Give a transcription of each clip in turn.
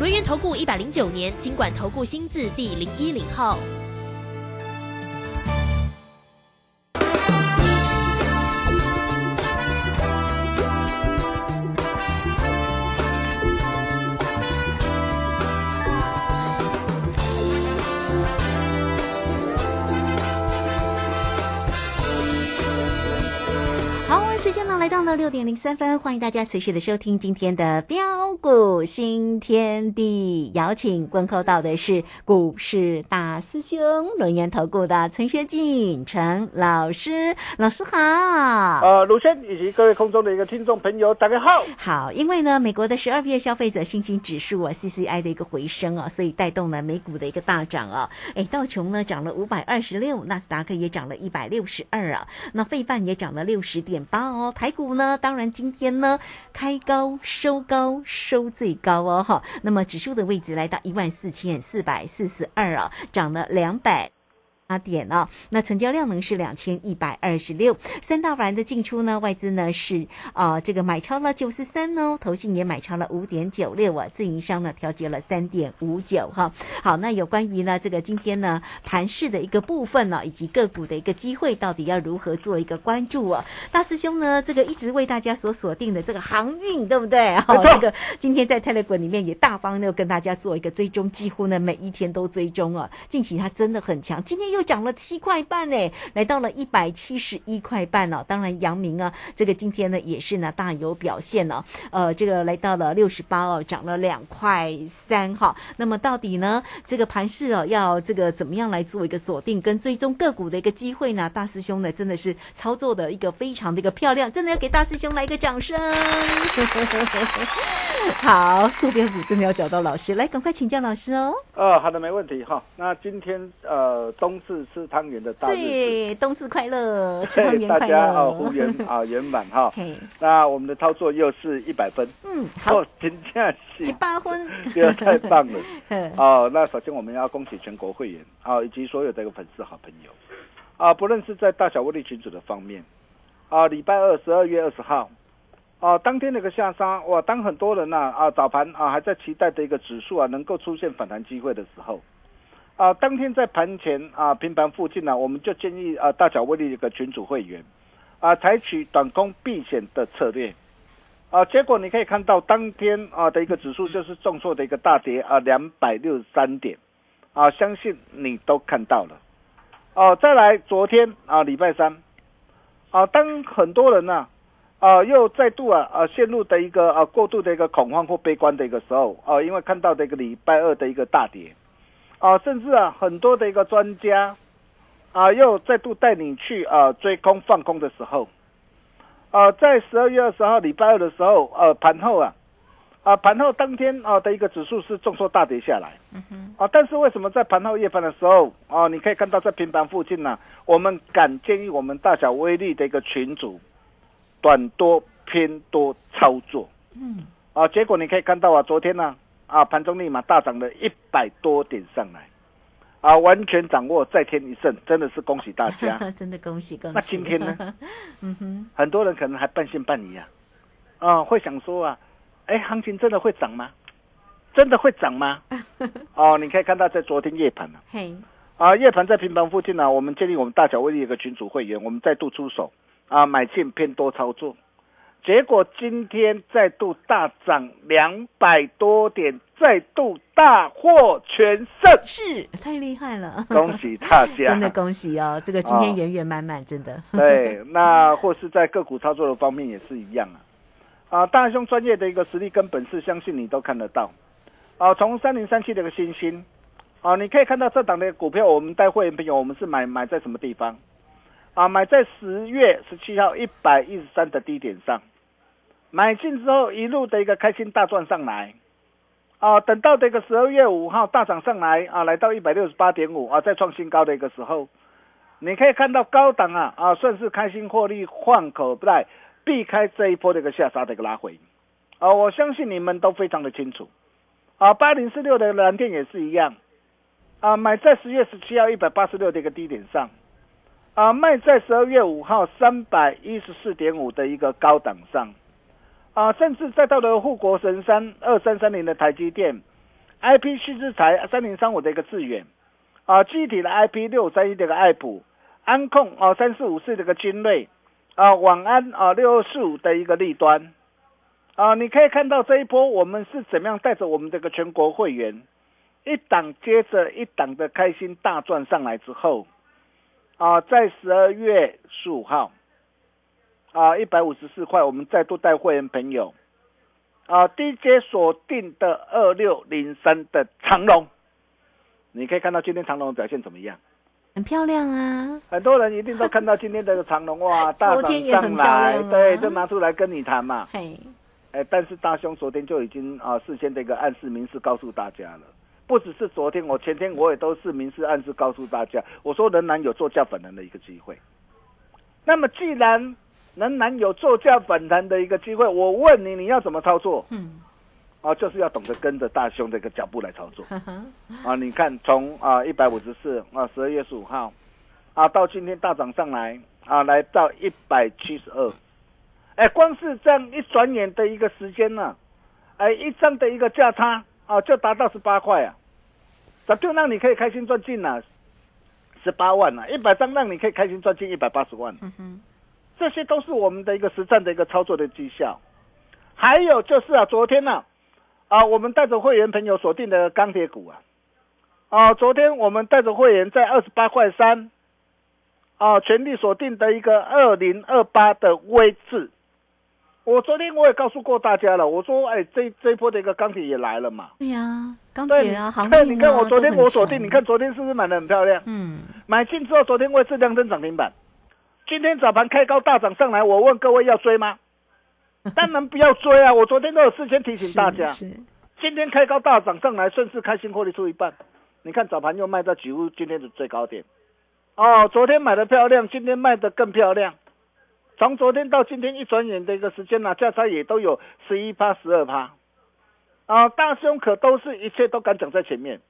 轮源投顾一百零九年经管投顾新字第零一零号。来到了六点零三分，欢迎大家持续的收听今天的标股新天地。邀请观看到的是股市大师兄轮研投顾的陈学进陈老师，老师好。呃，卢轩以及各位空中的一个听众朋友，大家好。好，因为呢，美国的十二月消费者信心指数啊 （CCI） 的一个回升啊，所以带动了美股的一个大涨啊。哎，道琼呢涨了五百二十六，纳斯达克也涨了一百六十二啊，那费半也涨了六十点八哦，台。股呢？当然，今天呢开高收高收最高哦，哈。那么指数的位置来到一万四千四百四十二啊，涨了两百。八点啊，那成交量呢是两千一百二十六，三大法人的进出呢，外资呢是啊这个买超了九十三哦，投信也买超了五点九六啊，自营商呢调节了三点五九哈。好，那有关于呢这个今天呢盘市的一个部分呢，以及个股的一个机会，到底要如何做一个关注啊？大师兄呢这个一直为大家所锁定的这个航运，对不对？好，这个今天在 Telegram 里面也大方的跟大家做一个追踪，几乎呢每一天都追踪啊。近期它真的很强，今天又。涨了七块半呢，来到了一百七十一块半哦。当然，阳明啊，这个今天呢也是呢大有表现哦。呃，这个来到了六十八哦，涨了两块三哈。那么到底呢，这个盘势哦，要这个怎么样来做一个锁定跟追踪个股的一个机会呢？大师兄呢真的是操作的一个非常的一个漂亮，真的要给大师兄来一个掌声。好，做标股真的要找到老师，来赶快请教老师哦。呃，好的，没问题哈。那今天呃，冬至吃汤圆的大日对，冬至快乐，吃汤圆快乐，大家啊，福圆啊圆满哈。那我们的操作又是一百分，嗯，好，评价是八分，这个太棒了。哦，那首先我们要恭喜全国会员啊，以及所有的一个粉丝好朋友。啊，不论是在大小威力群组的方面啊，礼拜二十二月二十号。啊，当天那个下杀哇，当很多人呐啊早盘啊还在期待的一个指数啊能够出现反弹机会的时候，啊，当天在盘前啊平盘附近呢，我们就建议啊大小威力一个群主会员啊采取短空避险的策略，啊，结果你可以看到当天啊的一个指数就是重挫的一个大跌啊两百六十三点，啊，相信你都看到了，哦，再来昨天啊礼拜三，啊，当很多人呢。啊，又再度啊啊陷入的一个啊过度的一个恐慌或悲观的一个时候啊，因为看到的一个礼拜二的一个大跌。啊，甚至啊很多的一个专家啊又再度带你去啊追空放空的时候。啊，在十二月二十号礼拜二的时候呃盘后啊啊盘后当天啊的一个指数是重挫大跌下来，啊，但是为什么在盘后夜盘的时候啊，你可以看到在平盘附近呢，我们敢建议我们大小威力的一个群组。短多偏多操作，嗯，啊，结果你可以看到啊，昨天呢，啊，盘中立马大涨了一百多点上来，啊，完全掌握再添一胜，真的是恭喜大家，真的恭喜恭喜。那今天呢，嗯哼，很多人可能还半信半疑啊，啊，会想说啊，哎，行情真的会涨吗？真的会涨吗？哦，你可以看到在昨天夜盘啊，嘿，啊，夜盘在平盘附近呢，我们建立我们大小威力一个群组会员，我们再度出手。啊，买进偏多操作，结果今天再度大涨两百多点，再度大获全胜，是太厉害了，恭喜大家，真的恭喜哦！这个今天圆圆满满，真的。对，那或是在个股操作的方面也是一样啊。啊，大兄专业的一个实力跟本事，相信你都看得到。啊，从三零三七的一个星星，啊，你可以看到这档的股票，我们带会员朋友，我们是买买在什么地方？啊，买在十月十七号一百一十三的低点上，买进之后一路的一个开心大赚上来，啊，等到这个十二月五号大涨上来啊，来到一百六十八点五啊，再创新高的一个时候，你可以看到高档啊啊，顺势开心获利换口袋，避开这一波的一个下杀的一个拉回。啊，我相信你们都非常的清楚。啊，八零四六的蓝电也是一样。啊，买在十月十七号一百八十六的一个低点上。啊，卖在十二月五号三百一十四点五的一个高档上。啊，甚至再到了护国神山二三三零的台积电，I P 七之财三零三五的一个致远，啊，具体的 I P 六三一的一个爱普，安控啊三四五四的一个精锐，啊，晚安啊六二四五的一个利端，啊，你可以看到这一波我们是怎么样带着我们这个全国会员一档接着一档的开心大赚上来之后，啊，在十二月十五号。啊，一百五十四块，我们再度带会员朋友啊，DJ 锁定的二六零三的长龙，你可以看到今天长龙表现怎么样？很漂亮啊！很多人一定都看到今天这个长龙哇，大涨上来，对，就拿出来跟你谈嘛。嘿，哎，但是大兄昨天就已经啊，事先这个暗示明示告诉大家了，不只是昨天，我前天我也都是明示暗示告诉大家，我说仍然有做价粉人的一个机会。那么既然仍然有作价反弹的一个机会，我问你，你要怎么操作？嗯，啊，就是要懂得跟着大兄的一个脚步来操作。啊，你看从啊一百五十四啊十二月十五号啊到今天大涨上来啊来到一百七十二，哎，光是这样一转眼的一个时间呢，哎，一张的一个价差啊就达到十八块啊，早就让你可以开心赚进了十八万了，一百张让你可以开心赚进一百八十万。嗯哼。这些都是我们的一个实战的一个操作的绩效，还有就是啊，昨天呢，啊，我们带着会员朋友锁定的钢铁股啊，啊，昨天我们带着会员在二十八块三，啊，全力锁定的一个二零二八的位置，我昨天我也告诉过大家了，我说，哎，这这一波的一个钢铁也来了嘛，对呀，钢铁啊，航运你看我昨天我锁定，你看昨天是不是买的很漂亮？嗯，买进之后，昨天位置量增涨停板。今天早盘开高大涨上来，我问各位要追吗？当然不要追啊！我昨天都有事先提醒大家。今天开高大涨上来，顺势开心获利出一半。你看早盘又卖到几乎今天的最高点。哦，昨天买的漂亮，今天卖的更漂亮。从昨天到今天一转眼的一个时间呢，价差也都有十一趴、十二趴。啊，大胸可都是一切都敢讲在前面，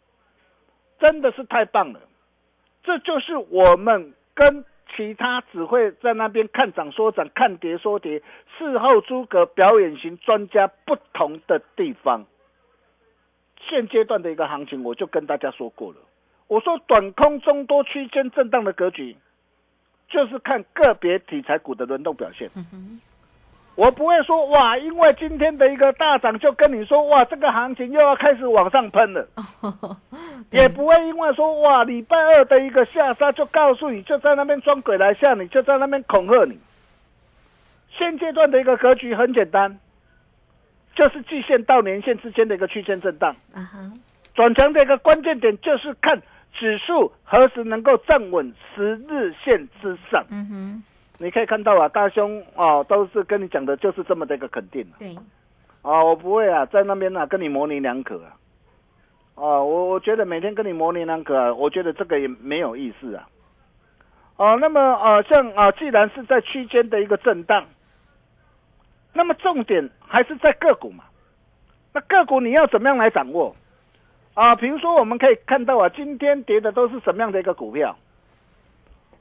真的是太棒了。这就是我们跟。其他只会在那边看涨说涨，看跌说跌，事后诸葛表演型专家不同的地方。现阶段的一个行情，我就跟大家说过了。我说短空中多区间震荡的格局，就是看个别题材股的轮动表现。我不会说哇，因为今天的一个大涨，就跟你说哇，这个行情又要开始往上喷了。也不会因为说哇，礼拜二的一个下杀，就告诉你就在那边装鬼来吓你，就在那边恐吓你。现阶段的一个格局很简单，就是季线到年线之间的一个区间震荡。转强的一个关键点就是看指数何时能够站稳十日线之上。嗯哼。你可以看到啊，大兄哦，都是跟你讲的，就是这么的一个肯定。对，啊，我不会啊，在那边啊，跟你模棱两可啊。哦，我我觉得每天跟你模棱两可啊，我觉得这个也没有意思啊。哦，那么啊，像啊，既然是在区间的一个震荡，那么重点还是在个股嘛。那个股你要怎么样来掌握？啊，比如说我们可以看到啊，今天跌的都是什么样的一个股票？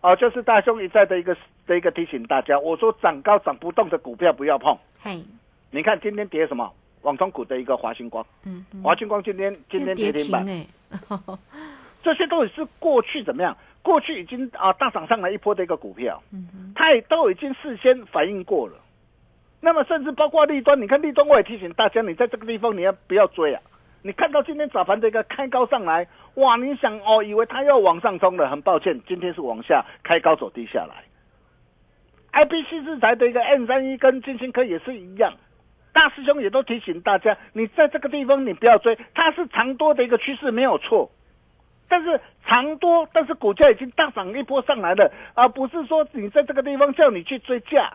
哦，就是大兄一再的一个的一个提醒大家，我说涨高涨不动的股票不要碰。嘿，你看今天跌什么？网通股的一个华星光，嗯，华星光今天今天跌停板，这些都是过去怎么样？过去已经啊大涨上来一波的一个股票，嗯，它也都已经事先反应过了。那么甚至包括利端，你看利端我也提醒大家，你在这个地方你要不要追啊？你看到今天早盘的一个开高上来。哇！你想哦，以为它要往上冲了，很抱歉，今天是往下开高走低下来。I P C 制裁的一个 N 三一跟金星科也是一样，大师兄也都提醒大家，你在这个地方你不要追，它是长多的一个趋势没有错，但是长多，但是股价已经大涨一波上来了，而不是说你在这个地方叫你去追价，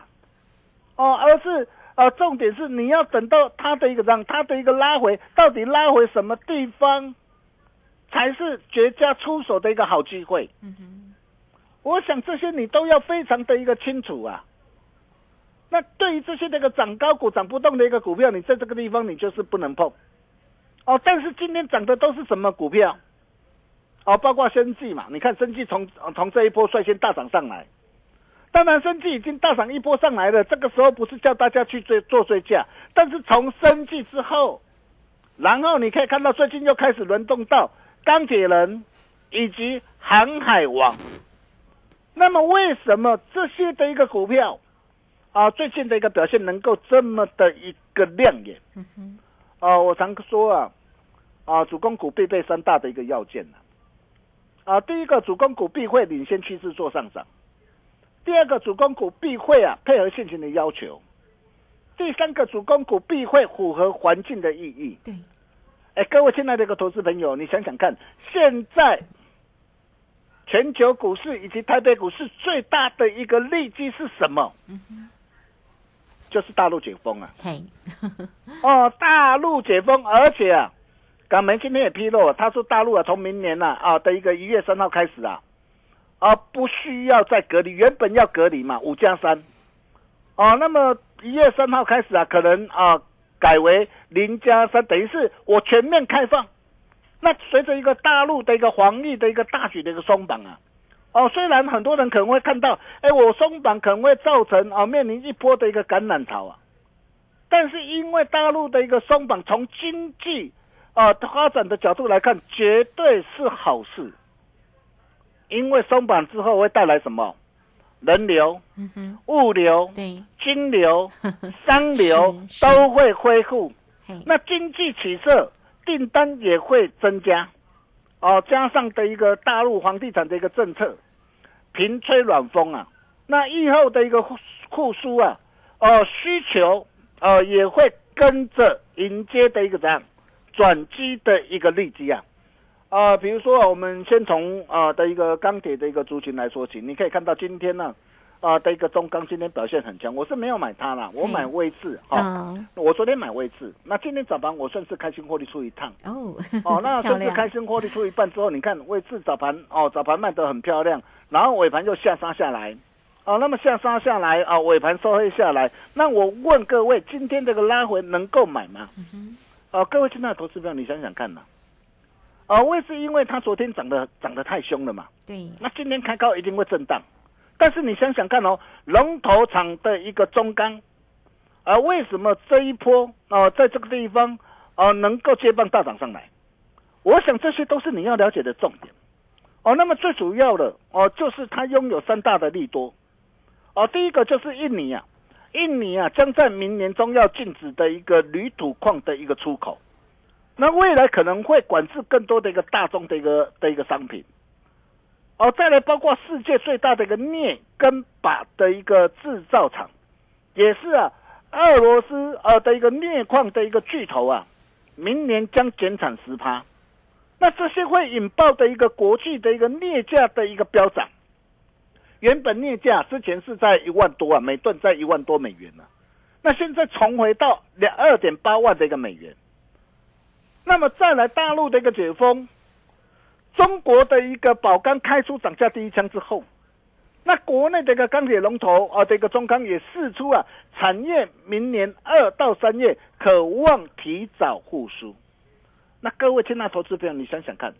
哦，而是啊，重点是你要等到它的一个让它的一个拉回，到底拉回什么地方，才是绝佳出手的一个好机会。嗯哼，我想这些你都要非常的一个清楚啊。那对于这些那个涨高股涨不动的一个股票，你在这个地方你就是不能碰。哦，但是今天涨的都是什么股票？哦，包括生技嘛，你看生技从从这一波率先大涨上来。当然，生计已经大涨一波上来了。这个时候不是叫大家去追做追价，但是从生计之后，然后你可以看到最近又开始轮动到钢铁人以及航海王。那么为什么这些的一个股票啊，最近的一个表现能够这么的一个亮眼？嗯。啊，我常说啊，啊，主攻股必备三大的一个要件呢。啊，第一个主攻股必会领先趋势做上涨。第二个主攻股必会啊配合现行的要求，第三个主攻股必会符合环境的意义。对，哎，各位亲爱的一个投资朋友，你想想看，现在全球股市以及台北股市最大的一个利基是什么？嗯就是大陆解封啊。嘿，哦，大陆解封，而且啊，港媒今天也披露，他说大陆啊，从明年呐啊的一个一月三号开始啊。啊，不需要再隔离，原本要隔离嘛，五加三，哦，那么一月三号开始啊，可能啊改为零加三，等于是我全面开放。那随着一个大陆的一个防疫的一个大举的一个松绑啊，哦，虽然很多人可能会看到，哎，我松绑可能会造成啊面临一波的一个感染潮啊，但是因为大陆的一个松绑，从经济啊发展的角度来看，绝对是好事。因为松绑之后会带来什么？人流、物流、金流、商流都会恢复。那经济起色，订单也会增加。哦，加上的一个大陆房地产的一个政策，平吹软风啊。那以后的一个复苏啊，哦，需求哦也会跟着迎接的一个怎样转机的一个利基啊。啊，比如说我们先从啊的一个钢铁的一个族群来说起，你可以看到今天呢，啊的一个中钢今天表现很强，我是没有买它啦，我买位置哈，我昨天买位置，那今天早盘我算是开心获利出一趟。哦，哦，那 算是开心获利出一半之后，你看位置早盘哦早盘卖得很漂亮，然后尾盘又下杀下来，哦，那么下杀下来啊尾盘收黑下来，那我问各位，今天这个拉回能够买吗？哦，各位现在投资票，你想想看呐。啊，为是因为它昨天涨得涨得太凶了嘛？对。那今天开高一定会震荡，但是你想想看哦，龙头厂的一个中钢，啊，为什么这一波啊，在这个地方啊能够接棒大涨上来？我想这些都是你要了解的重点。哦，那么最主要的哦，就是它拥有三大的利多。哦，第一个就是印尼啊，印尼啊将在明年中要禁止的一个铝土矿的一个出口。那未来可能会管制更多的一个大众的一个的一个商品，哦，再来包括世界最大的一个镍跟钯的一个制造厂，也是啊，俄罗斯呃的一个镍矿的一个巨头啊，明年将减产十趴，那这些会引爆的一个国际的一个镍价的一个飙涨，原本镍价之前是在一万多啊，每吨在一万多美元呢，那现在重回到两二点八万的一个美元。那么再来大陆的一个解封，中国的一个宝钢开出涨价第一枪之后，那国内的一个钢铁龙头啊，这个中钢也释出啊，产业明年二到三月渴望提早复苏。那各位亲爱投资朋友，你想想看，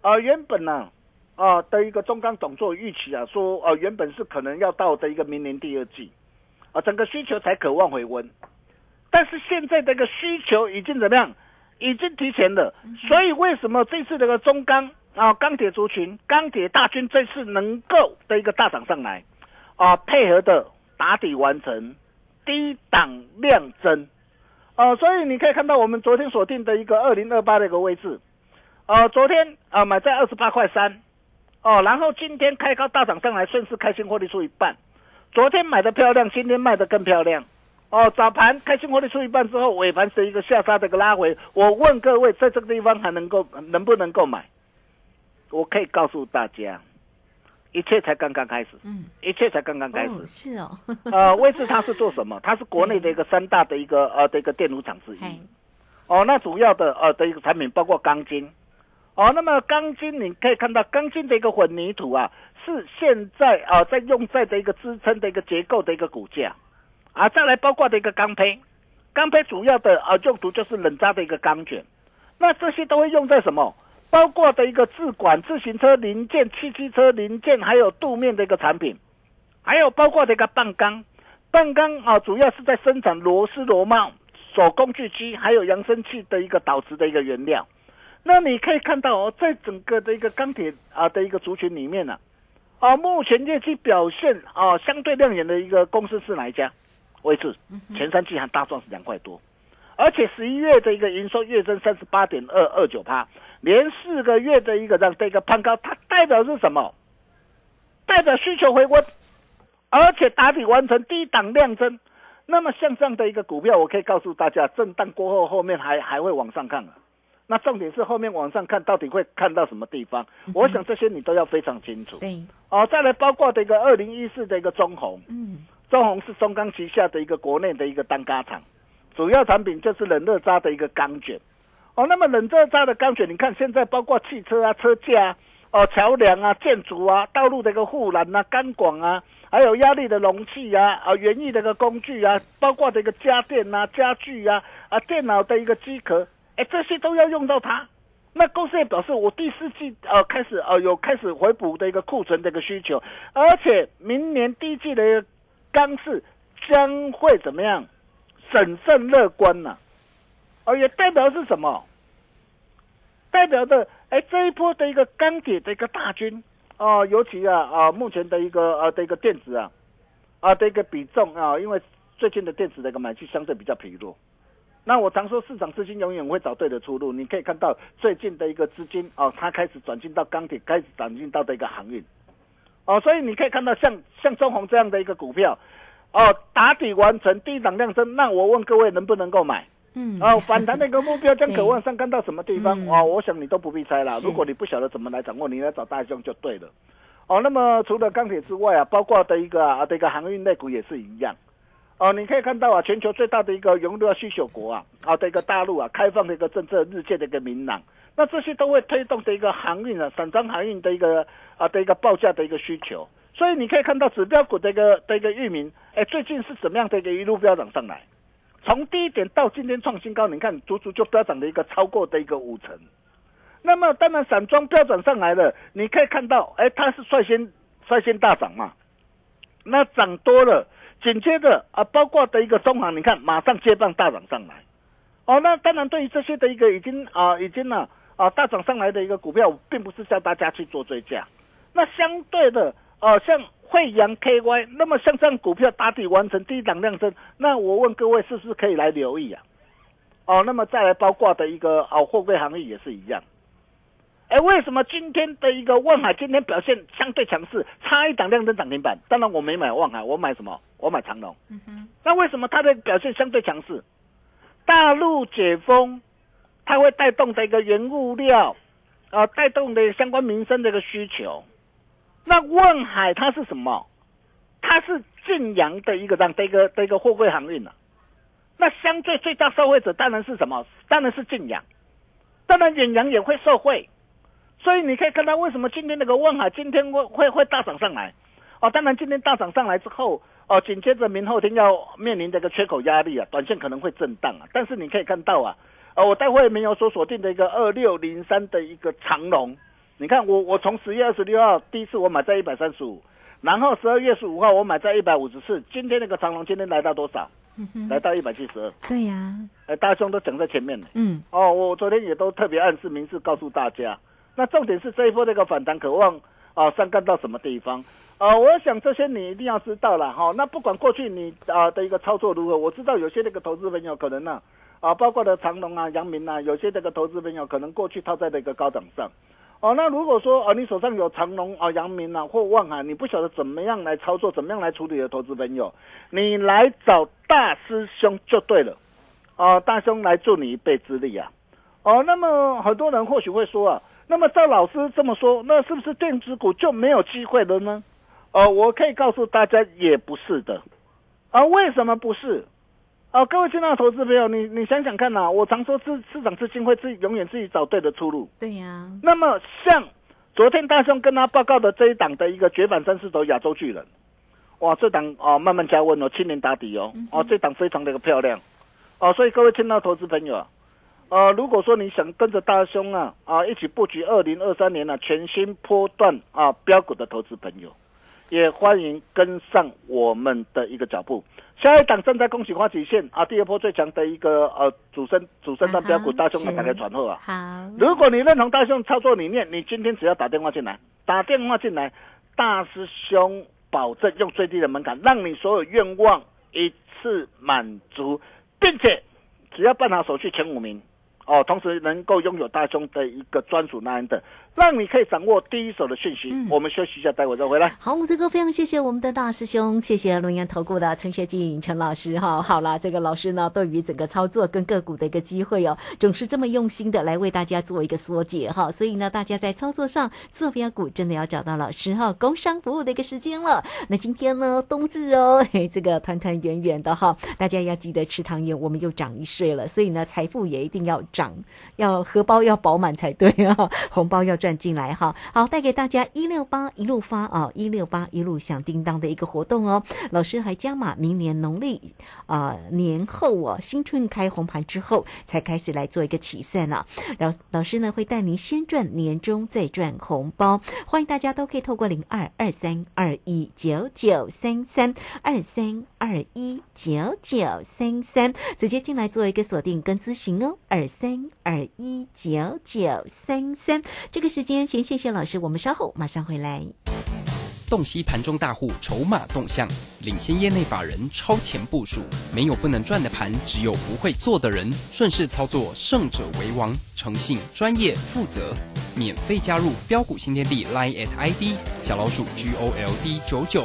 啊，原本呢，啊的一个中钢董座预期啊，说啊，原本是可能要到的一个明年第二季，啊，整个需求才渴望回温，但是现在这个需求已经怎么样？已经提前了，所以为什么这次这个中钢啊钢铁族群钢铁大军这次能够的一个大涨上来啊，配合的打底完成，低档量增。啊，所以你可以看到我们昨天锁定的一个二零二八的一个位置。啊，昨天啊买在二十八块三。哦，然后今天开高大涨上来，顺势开心获利出一半，昨天买的漂亮，今天卖的更漂亮。哦，早盘开心活力出一半之后，尾盘是一个下杀的一个拉回。我问各位，在这个地方还能够能不能够买？我可以告诉大家，一切才刚刚开始，嗯，一切才刚刚开始，是哦，呃，威智它是做什么？它是国内的一个三大的一个呃的一个电炉厂之一，哦，那主要的呃的一个产品包括钢筋，哦，那么钢筋你可以看到钢筋的一个混凝土啊，是现在啊在用在的一个支撑的一个结构的一个骨架，啊，再来包括的一个钢坯，钢坯主要的啊用途就是冷轧的一个钢卷，那这些都会用在什么？包括的一个自管自行车零件、汽机车零件，还有镀面的一个产品，还有包括的一个半钢，半钢啊，主要是在生产螺丝螺帽、手工锯机，还有扬声器的一个导致的一个原料。那你可以看到哦，在整个的一个钢铁啊的一个族群里面呢，啊，目前业绩表现啊相对亮眼的一个公司是哪一家？位置前三季还大赚是两块多，而且十一月的一个营收月增三十八点二二九趴。连四个月的一个这样的一个攀高，它代表是什么？代表需求回温，而且打底完成低档量增。那么像这样的一个股票，我可以告诉大家，震荡过后后面还还会往上看啊。那重点是后面往上看到底会看到什么地方？我想这些你都要非常清楚。对，哦，再来包括的一个二零一四的一个中红，嗯，中红是中钢旗下的一个国内的一个单钢厂，主要产品就是冷热轧的一个钢卷。哦，那么冷热轧的钢卷，你看现在包括汽车啊、车架啊、哦桥梁啊、建筑啊、道路的一个护栏啊、钢管啊，还有压力的容器啊、啊园艺的一个工具啊，包括的一个家电啊、家具啊、啊电脑的一个机壳，哎，这些都要用到它。那公司也表示，我第四季呃开始呃有开始回补的一个库存的一个需求，而且明年第一季的钢市将会怎么样？审慎乐观呢？哦，也代表是什么？代表的哎，这一波的一个钢铁的一个大军哦，尤其啊啊，目前的一个呃的一个电子啊啊的一个比重啊，因为最近的电子的一个买气相对比较疲弱。那我常说，市场资金永远会找对的出路。你可以看到最近的一个资金哦，它开始转进到钢铁，开始转进到的一个航运哦，所以你可以看到像像中红这样的一个股票哦，打底完成低档量增，那我问各位能不能够买？嗯，哦，反弹的一个目标将可望上看到什么地方？哦，我想你都不必猜了。如果你不晓得怎么来掌握，你来找大兄就对了。哦，那么除了钢铁之外啊，包括的一个啊的一个航运类股也是一样。哦，你可以看到啊，全球最大的一个原料需求国啊，啊的一个大陆啊，开放的一个政策日渐的一个明朗，那这些都会推动的一个航运啊，散装航运的一个啊的一个报价的一个需求。所以你可以看到指标股的一个的一个域名，哎，最近是怎么样的一个一路飙涨上来？从低点到今天创新高，你看足足就飙涨了一个超过的一个五成。那么当然散装飙涨上来了，你可以看到，哎，它是率先率先大涨嘛。那涨多了，紧接着啊，包括的一个中行，你看马上接棒大涨上来。哦，那当然对于这些的一个已经啊已经呢啊大涨上来的一个股票，并不是叫大家去做追加。那相对的，呃，像。惠阳 KY，那么像这样股票打底完成低档量增，那我问各位是不是可以来留意啊？哦，那么再来包括的一个哦货柜行业也是一样。哎，为什么今天的一个万海今天表现相对强势，差一档量增涨停板？当然我没买万海，我买什么？我买长隆。嗯哼。那为什么它的表现相对强势？大陆解封，它会带动的一个原物料，啊，带动的相关民生的一个需求。那万海它是什么？它是晋阳的一个这样的一个的一个货柜航运啊。那相对最大受惠者当然是什么？当然是晋阳。当然远洋也会受惠。所以你可以看到为什么今天那个万海今天会会会大涨上来？哦，当然今天大涨上来之后，哦，紧接着明后天要面临这个缺口压力啊，短线可能会震荡啊。但是你可以看到啊，呃，我待会没有所锁定的一个二六零三的一个长龙。你看我我从十月二十六号第一次我买在一百三十五，然后十二月十五号我买在一百五十四，今天那个长龙今天来到多少？来到一百七十二。对呀，哎，大兄都讲在前面呢。嗯。哦，我昨天也都特别暗示明示告诉大家，那重点是这一波这个反弹渴望啊上干到什么地方？啊，我想这些你一定要知道了哈。那不管过去你啊的一个操作如何，我知道有些那个投资朋友可能呢啊，包括的长隆啊、阳明啊，有些这个投资朋友可能过去套在那个高档上。哦，那如果说啊，你手上有长隆啊、阳明啊或望海，你不晓得怎么样来操作，怎么样来处理的投资朋友，你来找大师兄就对了。哦，大兄来助你一臂之力啊。哦，那么很多人或许会说啊，那么赵老师这么说，那是不是电子股就没有机会了呢？哦，我可以告诉大家，也不是的。啊，为什么不是？啊，各位亲爱的投资朋友，你你想想看呐，我常说市市场资金会自己永远自己找对的出路。对呀。那么像昨天大兄跟他报告的这一档的一个绝版三四头亚洲巨人，哇，这档啊慢慢加温哦，七年打底哦，哦，这档非常的一个漂亮。哦，所以各位亲爱的投资朋友啊。呃，如果说你想跟着大兄啊啊一起布局二零二三年呢全新波段啊标股的投资朋友，也欢迎跟上我们的一个脚步。下一档正在恭喜花旗线啊，第二波最强的一个呃主升主升段标股，大兄来打开传后啊。好，如果你认同大兄操作理念，你今天只要打电话进来，打电话进来，大师兄保证用最低的门槛，让你所有愿望一次满足，并且只要办好手续前五名。哦，同时能够拥有大众的一个专属那样的。让你可以掌握第一手的讯息。我们休息一下，待会再回来。好，这个非常谢谢我们的大师兄，谢谢龙岩投顾的陈学进陈老师哈。好了，这个老师呢，对于整个操作跟个股的一个机会哦，总是这么用心的来为大家做一个缩解哈。所以呢，大家在操作上坐标股真的要找到老师哈。工商服务的一个时间了，那今天呢冬至哦，嘿，这个团团圆圆的哈，大家要记得吃汤圆，我们又长一岁了，所以呢，财富也一定要涨，要荷包要饱满才对啊，红包要。赚进来哈，好带给大家一六八一路发啊，一六八一路响叮当的一个活动哦。老师还加码，明年农历啊年后哦，新春开红盘之后才开始来做一个起算了。然后老师呢会带您先赚年终，再赚红包。欢迎大家都可以透过零二二三二一九九三三二三二一九九三三直接进来做一个锁定跟咨询哦，二三二一九九三三这个。时间，先谢谢老师，我们稍后马上回来。洞悉盘中大户筹码动向，领先业内法人超前部署，没有不能赚的盘，只有不会做的人。顺势操作，胜者为王。诚信、专业、负责，免费加入标股新天地 Line at ID 小老鼠 G O L D 九九。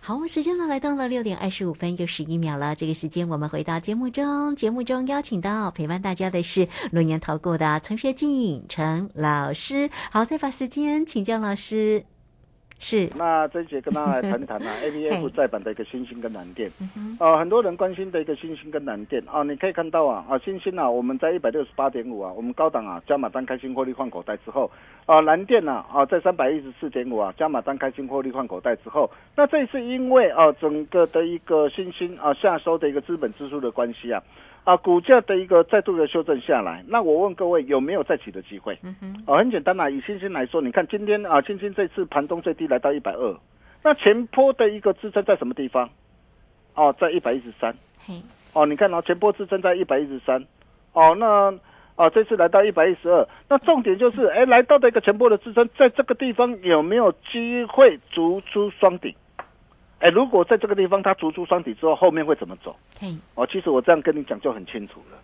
好，时间呢来到了六点二十五分又十一秒了。这个时间我们回到节目中，节目中邀请到陪伴大家的是龙年投顾的陈学静陈老师。好，再把时间请教老师。是，那这一节跟大家来谈谈啊，A B F 再版的一个新兴跟蓝电，啊，很多人关心的一个新兴跟蓝电啊，你可以看到啊，啊，新兴啊，我们在一百六十八点五啊，我们高档啊，加码单开新获利换口袋之后，啊，蓝电呢，啊，在三百一十四点五啊，加码单开新获利换口袋之后，那这一次因为啊，整个的一个新兴啊下收的一个资本支出的关系啊。啊，股价的一个再度的修正下来，那我问各位有没有再起的机会？嗯哼，哦，很简单啦，以新兴来说，你看今天啊，新兴这次盘中最低来到一百二，那前坡的一个支撑在什么地方？哦，在一百一十三。嘿，哦，你看哦，前坡支撑在一百一十三，哦，那啊，这次来到一百一十二，那重点就是，哎，来到的一个前波的支撑，在这个地方有没有机会逐出双顶？哎，如果在这个地方它逐出双底之后，后面会怎么走？哦，其实我这样跟你讲就很清楚了。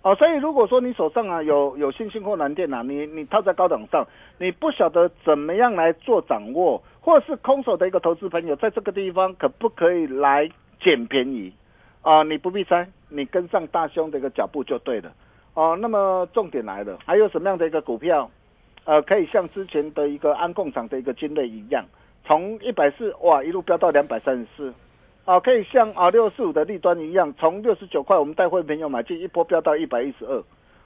哦，所以如果说你手上啊有有信心或蓝电啊，你你套在高档上，你不晓得怎么样来做掌握，或是空手的一个投资朋友，在这个地方可不可以来捡便宜？啊，你不必猜，你跟上大兄的一个脚步就对了。哦，那么重点来了，还有什么样的一个股票，呃，可以像之前的一个安共厂的一个金类一样？从一百四哇一路飙到两百三十四，啊，可以像啊六四五的利端一样，从六十九块我们带会朋友买进一波飙到一百一十二，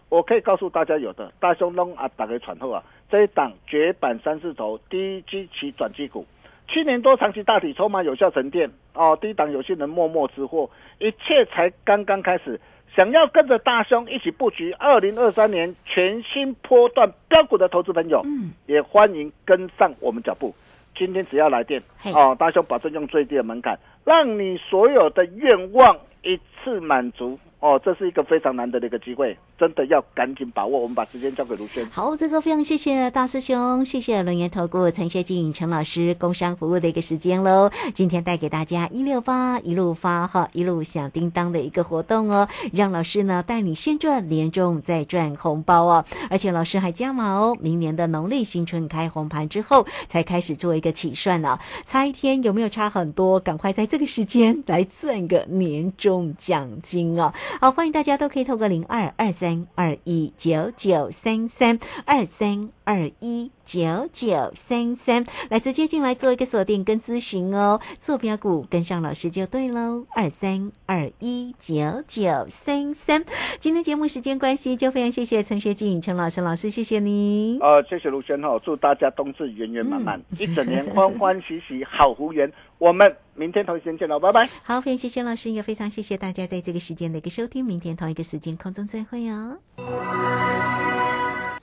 我可以告诉大家有的大兄龙啊打开喘后啊，这一档绝版三四头低基期转机股，七年多长期大体筹码有效沉淀哦，低档有些人默默吃货，一切才刚刚开始。想要跟着大兄一起布局二零二三年全新波段标股的投资朋友，嗯，也欢迎跟上我们脚步。今天只要来电哦，大兄保证用最低的门槛，让你所有的愿望一次满足。哦，这是一个非常难得的一个机会，真的要赶紧把握。我们把时间交给卢轩。好，这个非常谢谢大师兄，谢谢龙岩投顾陈学进陈老师工商服务的一个时间喽。今天带给大家一六八一路发哈一路响叮当的一个活动哦，让老师呢带你先赚年终再赚红包哦。而且老师还加码哦，明年的农历新春开红盘之后才开始做一个起算呢，差一天有没有差很多？赶快在这个时间来赚个年终奖金哦。好，欢迎大家都可以透过零二二三二一九九三三二三二一九九三三来直接进来做一个锁定跟咨询哦。坐标股跟上老师就对喽，二三二一九九三三。今天节目时间关系，就非常谢谢陈学静陈老师老师，谢谢你。呃，谢谢卢轩哈，祝大家冬至圆圆满满，一整年欢欢喜喜好福缘。我们明天同一时间见喽，拜拜。好，非常谢谢老师，也非常谢谢大家在这个时间的一个收听。明天同一个时间空中再会哦。